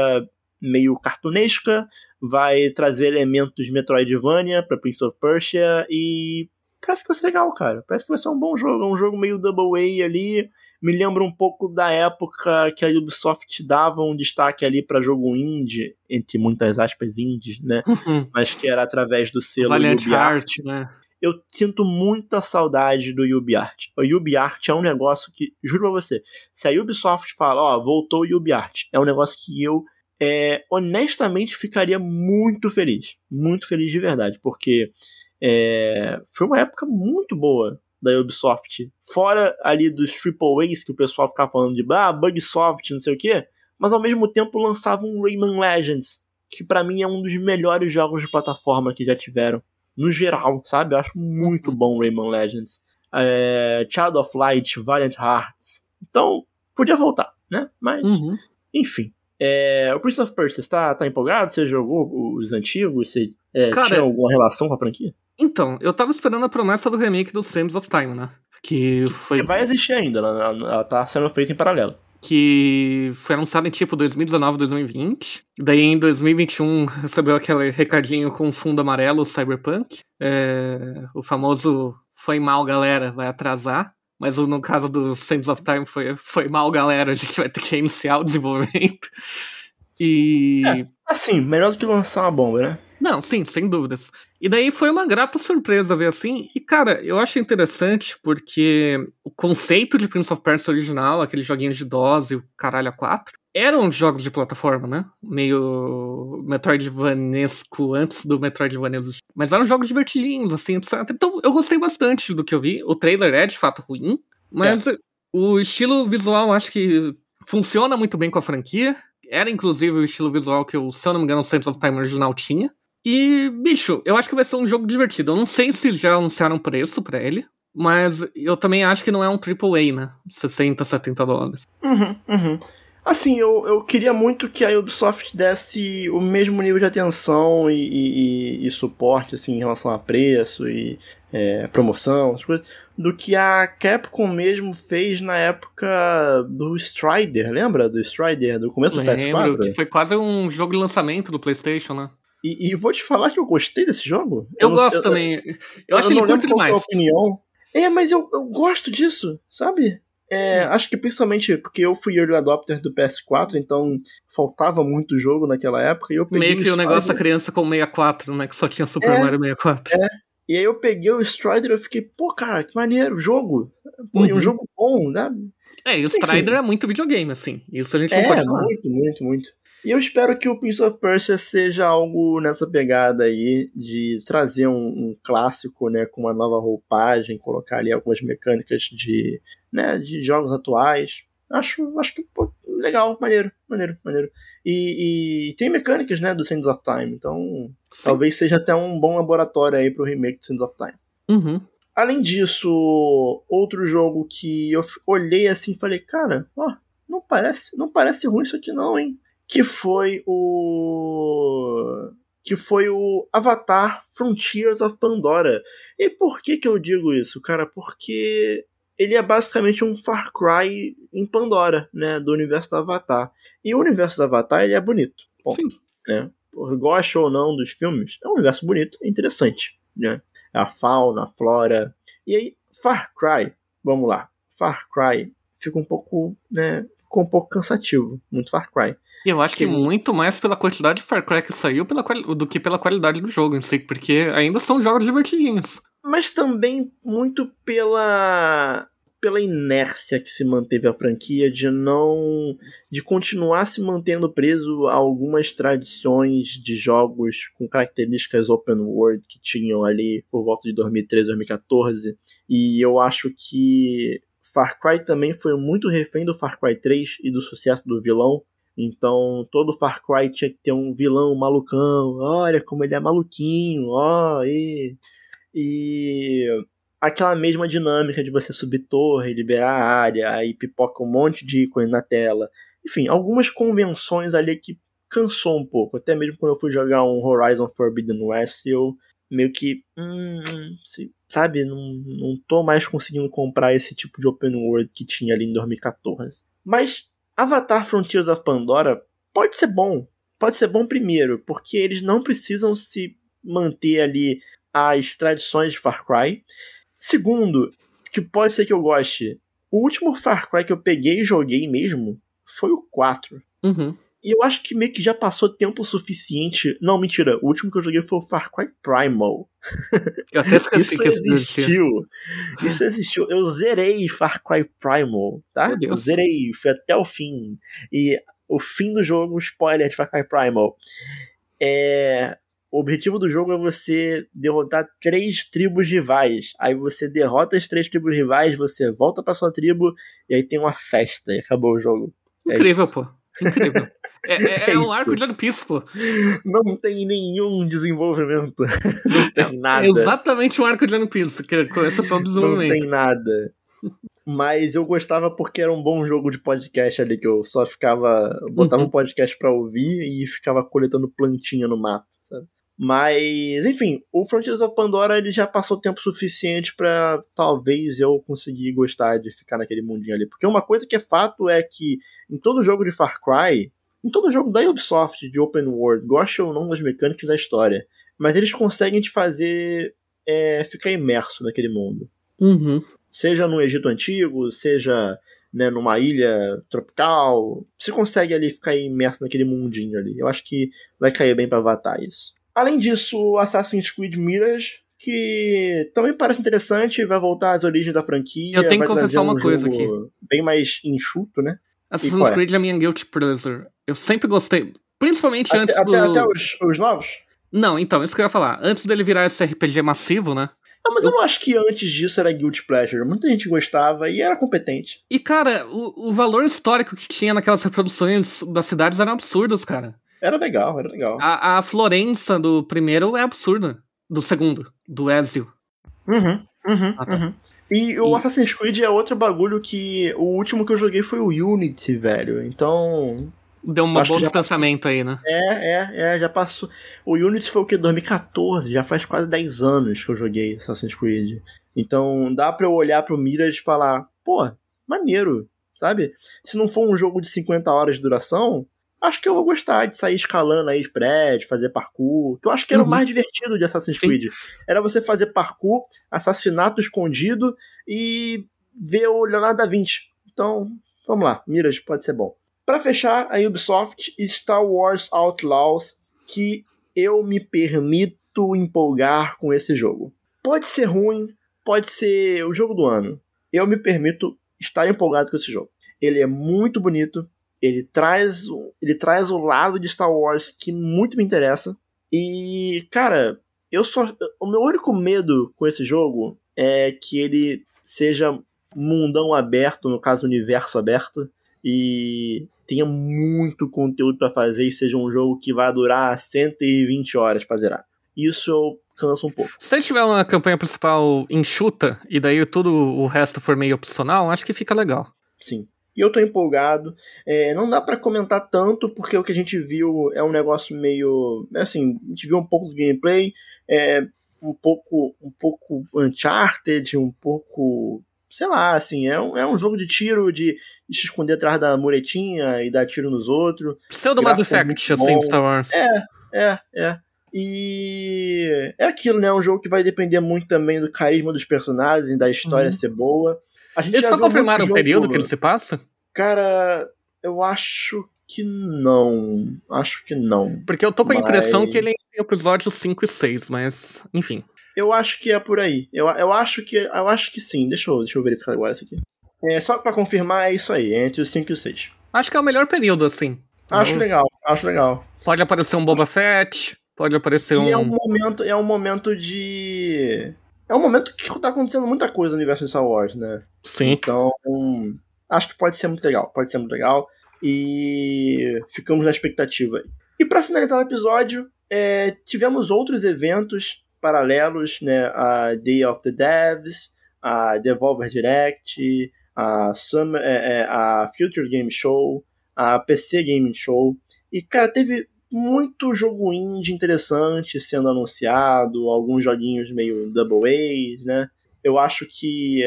meio cartunesca, vai trazer elementos de Metroidvania pra Prince of Persia e parece que vai ser legal, cara. Parece que vai ser um bom jogo, é um jogo meio double A ali. Me lembra um pouco da época que a Ubisoft dava um destaque ali pra jogo indie, entre muitas aspas indies, né? Uhum. Mas que era através do selo Valiant UbiArt Heart, né? eu sinto muita saudade do UbiArt. O UbiArt é um negócio que, juro pra você, se a Ubisoft fala, ó, voltou o UbiArt, é um negócio que eu, é, honestamente, ficaria muito feliz. Muito feliz de verdade, porque é, foi uma época muito boa da Ubisoft. Fora ali dos Triple A's que o pessoal ficava falando de, ah, Bugsoft, não sei o quê, mas ao mesmo tempo lançava um Rayman Legends, que pra mim é um dos melhores jogos de plataforma que já tiveram no geral, sabe? Eu acho muito bom Rayman Legends. É, Child of Light, Valiant Hearts. Então, podia voltar, né? Mas, Uhum. enfim. É, o Prince of Persia, você tá, tá empolgado? Você jogou os antigos? Você é, Cara, tinha alguma relação com a franquia? Então, eu tava esperando a promessa do remake do Sands of Time, né? Que foi. Vai existir ainda, ela, ela- tá sendo feita em paralelo. que foi anunciado em tipo 2019, 2020. Daí em 2021 recebeu aquele recadinho com fundo amarelo Cyberpunk. É, o famoso foi mal, galera, vai atrasar. Mas no caso do Sands of Time foi, foi mal, galera, a gente vai ter que iniciar o desenvolvimento. E. É. Assim, melhor do que lançar uma bomba, né? Não, sim, sem dúvidas. E daí foi uma grata surpresa ver assim. E, cara, eu acho interessante porque o conceito de Prince of Persia original, aquele joguinho de DOS e o caralho a 4, eram jogos de plataforma, né? Meio Metroidvanesco antes do Metroidvania existir. Mas eram jogos divertidinhos, assim, etc. Então eu gostei bastante do que eu vi. O trailer é de fato ruim, mas o estilo visual acho que funciona muito bem com a franquia. Era inclusive o estilo visual que o, se eu não me engano, o Sands of Time original tinha. E, bicho, eu acho que vai ser um jogo divertido. Eu não sei se já anunciaram preço pra ele, mas eu também acho que não é um AAA, né? 60, 70 dólares. Uhum, uhum. Assim, eu, eu queria muito que a Ubisoft desse o mesmo nível de atenção e, e- e- e suporte, assim, em relação a preço e é, promoção, essas coisas, do que a Capcom mesmo fez na época do Strider, lembra do Strider, do começo do Lembro PS4? que foi quase um jogo de lançamento do PlayStation, né? E, e vou te falar que eu gostei desse jogo. Eu, não- gosto também. Eu, acho não ele curto é demais. opinião. É, mas eu, eu gosto disso, sabe? É, Hum. Acho que principalmente porque eu fui early adopter do PS4, então faltava muito jogo naquela época. E eu Meio que o negócio da criança com 64, né? Que só tinha Super É. Mario 64. E aí eu peguei o Strider e eu fiquei, pô, cara, que maneiro, jogo. Pô, e um Uhum. jogo bom, né? É, e o Enfim. Strider é muito videogame, assim. Isso a gente não É, pode falar. muito, muito, muito. E eu espero que o Prince of Persia seja algo nessa pegada aí de trazer um, um clássico, né, com uma nova roupagem, colocar ali algumas mecânicas de, né, de jogos atuais. Acho, acho que pô, legal, maneiro, maneiro, maneiro. E, e tem mecânicas, né, do Sands of Time, então Sim. talvez seja até um bom laboratório aí pro remake do Sands of Time. Uhum. Além disso, outro jogo que eu olhei assim e falei, cara, ó, não parece, não parece ruim isso aqui não, hein? Que foi o que foi o Avatar Frontiers of Pandora. E por que que eu digo isso, cara? Porque ele é basicamente um Far Cry em Pandora, né, do universo do Avatar. E o universo do Avatar, ele é bonito. Ponto, Sim. né? Gosta ou não dos filmes, é um universo bonito, é interessante, né? A fauna, a flora, e aí, Far Cry, vamos lá. Far Cry fica um pouco, né? Ficou um pouco cansativo. Muito Far Cry. Eu acho que Que- muito mais pela quantidade de Far Cry que saiu pela do que pela qualidade do jogo em si, porque ainda são jogos divertidinhos. Mas também muito pela. pela inércia que se manteve a franquia de não. de continuar se mantendo preso a algumas tradições de jogos com características open world que tinham ali por volta de 2013, 2014. E eu acho que Far Cry também foi muito refém do Far Cry 3 e do sucesso do vilão. Então, todo Far Cry tinha que ter um vilão malucão. Olha como ele é maluquinho, ó, e. E aquela mesma dinâmica de você subir torre, liberar a área, aí pipoca um monte de ícone na tela. Enfim, algumas convenções ali que cansou um pouco. Até mesmo quando eu fui jogar um Horizon Forbidden West, eu meio que. Hum, sabe, não, não tô mais conseguindo comprar esse tipo de open world que tinha ali em 2014. Mas Avatar Frontiers of Pandora pode ser bom. Pode ser bom primeiro, porque eles não precisam se manter ali as tradições de Far Cry. Segundo, que pode ser que eu goste. O último Far Cry que eu peguei e joguei mesmo foi o 4. Uhum. E eu acho que meio que já passou tempo suficiente. Não, mentira. O último que eu joguei foi o Far Cry Primal. Eu até esqueci Isso que existiu. Isso existiu. Eu zerei Far Cry Primal, tá? Meu Deus. Eu zerei, fui até o fim. E o fim do jogo, spoiler de Far Cry Primal. É. O objetivo do jogo é você derrotar três tribos rivais. Aí você derrota as três tribos rivais, você volta pra sua tribo e aí tem uma festa e acabou o jogo. É Incrível, isso. pô. Incrível. É, é- *laughs* é É um arco de One Piece, pô. Não tem nenhum desenvolvimento. *laughs* Não tem nada. É exatamente um arco de One Piece, que com exceção do Não desenvolvimento. tem nada. Mas eu gostava porque era um bom jogo de podcast ali, que eu só ficava. botava Uhum. um podcast pra ouvir e ficava coletando plantinha no mato? Mas, enfim, o Frontiers of Pandora ele já passou tempo suficiente pra talvez eu conseguir gostar de ficar naquele mundinho ali. Porque uma coisa que é fato é que em todo jogo de Far Cry, em todo jogo da Ubisoft de Open World, goste ou não das mecânicas da história, mas eles conseguem te fazer é, ficar imerso naquele mundo Uhum. seja no Egito Antigo, seja né, numa ilha tropical, você consegue ali ficar imerso naquele mundinho ali. Eu acho que vai cair bem pra Avatar isso. Além disso, o Assassin's Creed Mirage, que também parece interessante, vai voltar às origens da franquia. Eu tenho que confessar uma um coisa jogo Bem mais enxuto, né? Assassin's é? Creed é minha guilty pleasure. Eu sempre gostei. Principalmente Até, antes até, do. até os, os novos? Não, então, isso que eu ia falar. Antes dele virar esse RPG massivo, né? Não, mas eu não acho que antes disso era Guilty Pleasure. Muita gente gostava e era competente. E, cara, o, o valor histórico que tinha naquelas reproduções das cidades eram absurdos, cara. Era legal, era legal. A, a Florença do primeiro é absurda. Do segundo, do Ezio. Uhum, uhum, Ah, tá. uhum. E o E- Assassin's Creed é outro bagulho que. O último que eu joguei foi o Unity, velho. Então. Deu um bom distanciamento aí, né? É, é, é, já passou. O Unity foi o que? 2014, já faz quase 10 anos que eu joguei Assassin's Creed. Então dá pra eu olhar pro Mirage e falar, pô, maneiro, sabe? Se não for um jogo de 50 horas de duração, acho que eu vou gostar de sair escalando aí de prédio, fazer parkour, que eu acho que era Uhum. o mais divertido de Assassin's Sim. Creed. Era você fazer parkour, assassinato escondido e ver o Leonardo da Vinci. Então, vamos lá, Mirage pode ser bom. Pra fechar, a Ubisoft Star Wars Outlaws, que eu me permito empolgar com esse jogo. Pode ser ruim, pode ser o jogo do ano. Eu me permito estar empolgado com esse jogo. Ele é muito bonito, ele traz, o- ele traz o lado de Star Wars que muito me interessa. E, cara, eu só. O meu único medo com esse jogo é que ele seja mundão aberto, no caso, universo aberto, e tenha muito conteúdo pra fazer e seja um jogo que vai durar 120 horas pra zerar. Isso eu canso um pouco. Se tiver uma campanha principal enxuta e daí tudo o resto for meio opcional, acho que fica legal. Sim. E eu tô empolgado. É, não dá pra comentar tanto, porque o que a gente viu é um negócio meio. Assim, a gente viu um pouco do gameplay, é, um pouco um pouco Uncharted, um pouco. Sei lá, assim, é um, é um jogo de tiro, de, se esconder atrás da muretinha e dar tiro nos outros. Pseudo Mass Gráfico Effect, assim, Star Wars. É, é, é. E é aquilo, né? É um jogo que vai depender muito também do carisma dos personagens e da história Uhum. ser boa. A gente Eles só confirmaram o jogo- período que ele se passa? Cara, eu acho que não. Acho que não. Porque eu tô com a impressão que ele é em episódios 5 e 6, mas, enfim. Eu acho que é por aí. Eu, eu acho que eu acho que sim. Deixa eu, deixa eu verificar agora isso aqui. É, só pra confirmar, é isso aí, é entre os 5 e os 6. Acho que é o melhor período, assim. Acho legal, acho legal. Pode aparecer um Boba Fett, pode aparecer um. é um momento, é um momento de. É um momento que tá acontecendo muita coisa no universo de Star Wars, né? Sim. Então, acho que pode ser muito legal. Pode ser muito legal. E ficamos na expectativa. E para finalizar o episódio, é, tivemos outros eventos paralelos, né? A Day of the Devs, a Devolver Direct, a, Summer, é, é, a Future Game Show, a PC Game Show. E, cara, teve muito jogo indie interessante sendo anunciado, alguns joguinhos meio double A's, né? Eu acho que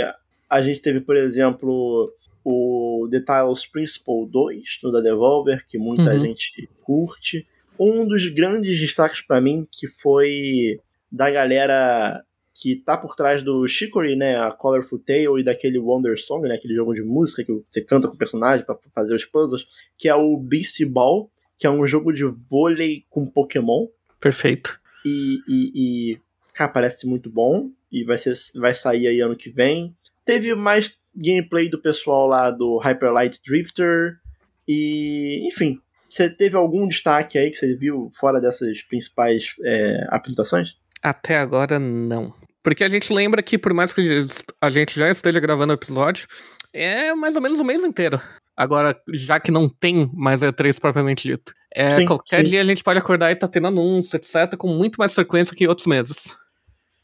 a gente teve, por exemplo, o The Tiles Principle 2 no da Devolver, que muita uhum. gente curte. Um dos grandes destaques para mim que foi da galera que tá por trás do Chicory, né, a Colorful Tale e daquele Wonder Song, né, aquele jogo de música que você canta com o personagem para fazer os puzzles, que é o Beast Ball, que é um jogo de vôlei com Pokémon. Perfeito. E, e, e cara, parece muito bom e vai, ser, vai sair aí ano que vem. Teve mais gameplay do pessoal lá do Hyper Light Drifter e, enfim, você teve algum destaque aí que você viu fora dessas principais é, apresentações? Até agora, não. Porque a gente lembra que, por mais que a gente já esteja gravando o episódio, é mais ou menos o mês inteiro. Agora, já que não tem mais E3 propriamente dito. É, sim, qualquer sim. dia a gente pode acordar e tá tendo anúncio, etc., com muito mais frequência que outros meses.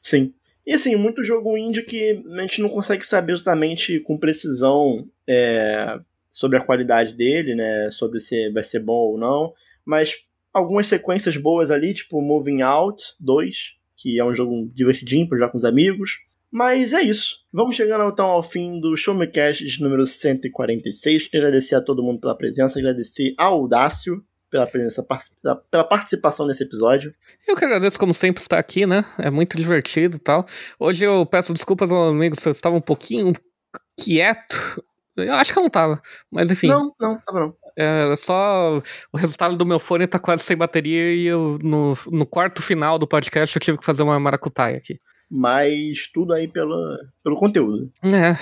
Sim. E assim, muito jogo indie que a gente não consegue saber justamente com precisão é, sobre a qualidade dele, né? Sobre se vai ser bom ou não. Mas algumas sequências boas ali, tipo Moving Out 2, que é um jogo divertidinho para jogar com os amigos. Mas é isso. Vamos chegando então ao fim do Show Me Cash de número 146. Queria agradecer a todo mundo pela presença, agradecer ao Audácio pela presença, pela participação nesse episódio. Eu que agradeço, como sempre, estar aqui, né? É muito divertido e tal. Hoje eu peço desculpas aos amigos se eu estava um pouquinho quieto. Eu acho que eu não tava, mas enfim. Não, não, tava não. É só o resultado do meu fone tá quase sem bateria e eu, no, no quarto final do podcast eu tive que fazer uma maracutaia aqui. Mas tudo aí pelo, pelo conteúdo. É,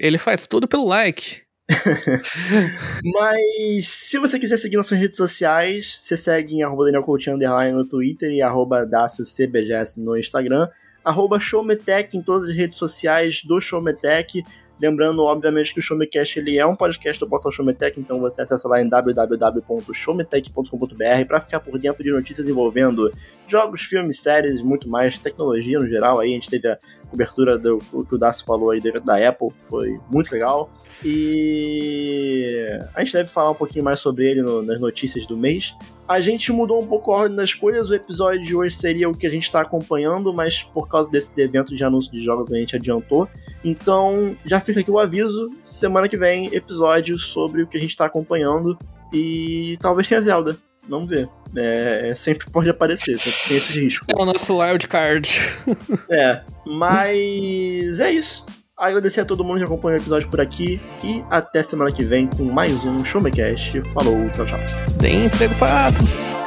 ele faz tudo pelo like. *laughs* Mas se você quiser seguir nossas redes sociais, você segue em arroba Daniel Coutinho no Twitter e arroba CBGS no Instagram, arroba Showmetech em todas as redes sociais do Showmetech. Lembrando, obviamente, que o Showmecast ele é um podcast do portal Showmetech, então você acessa lá em www.showmetech.com.br para ficar por dentro de notícias envolvendo jogos, filmes, séries, muito mais, tecnologia no geral. Aí a gente teve a cobertura do que o Dacio falou aí da Apple, foi muito legal. E a gente deve falar um pouquinho mais sobre ele no, nas notícias do mês. A gente mudou um pouco a ordem das coisas, o episódio de hoje seria o que a gente está acompanhando, mas por causa desses eventos de anúncio de jogos a gente adiantou. Então já fica aqui o aviso: semana que vem, episódio sobre o que a gente está acompanhando. E talvez tenha Zelda. Vamos ver. É, é, sempre pode aparecer, tem esse risco. É o nosso wild card. *laughs* é, mas é isso. Agradecer a todo mundo que acompanhou o episódio por aqui e até semana que vem com mais um Showmecast. Falou, tchau, tchau. Bem preocupado.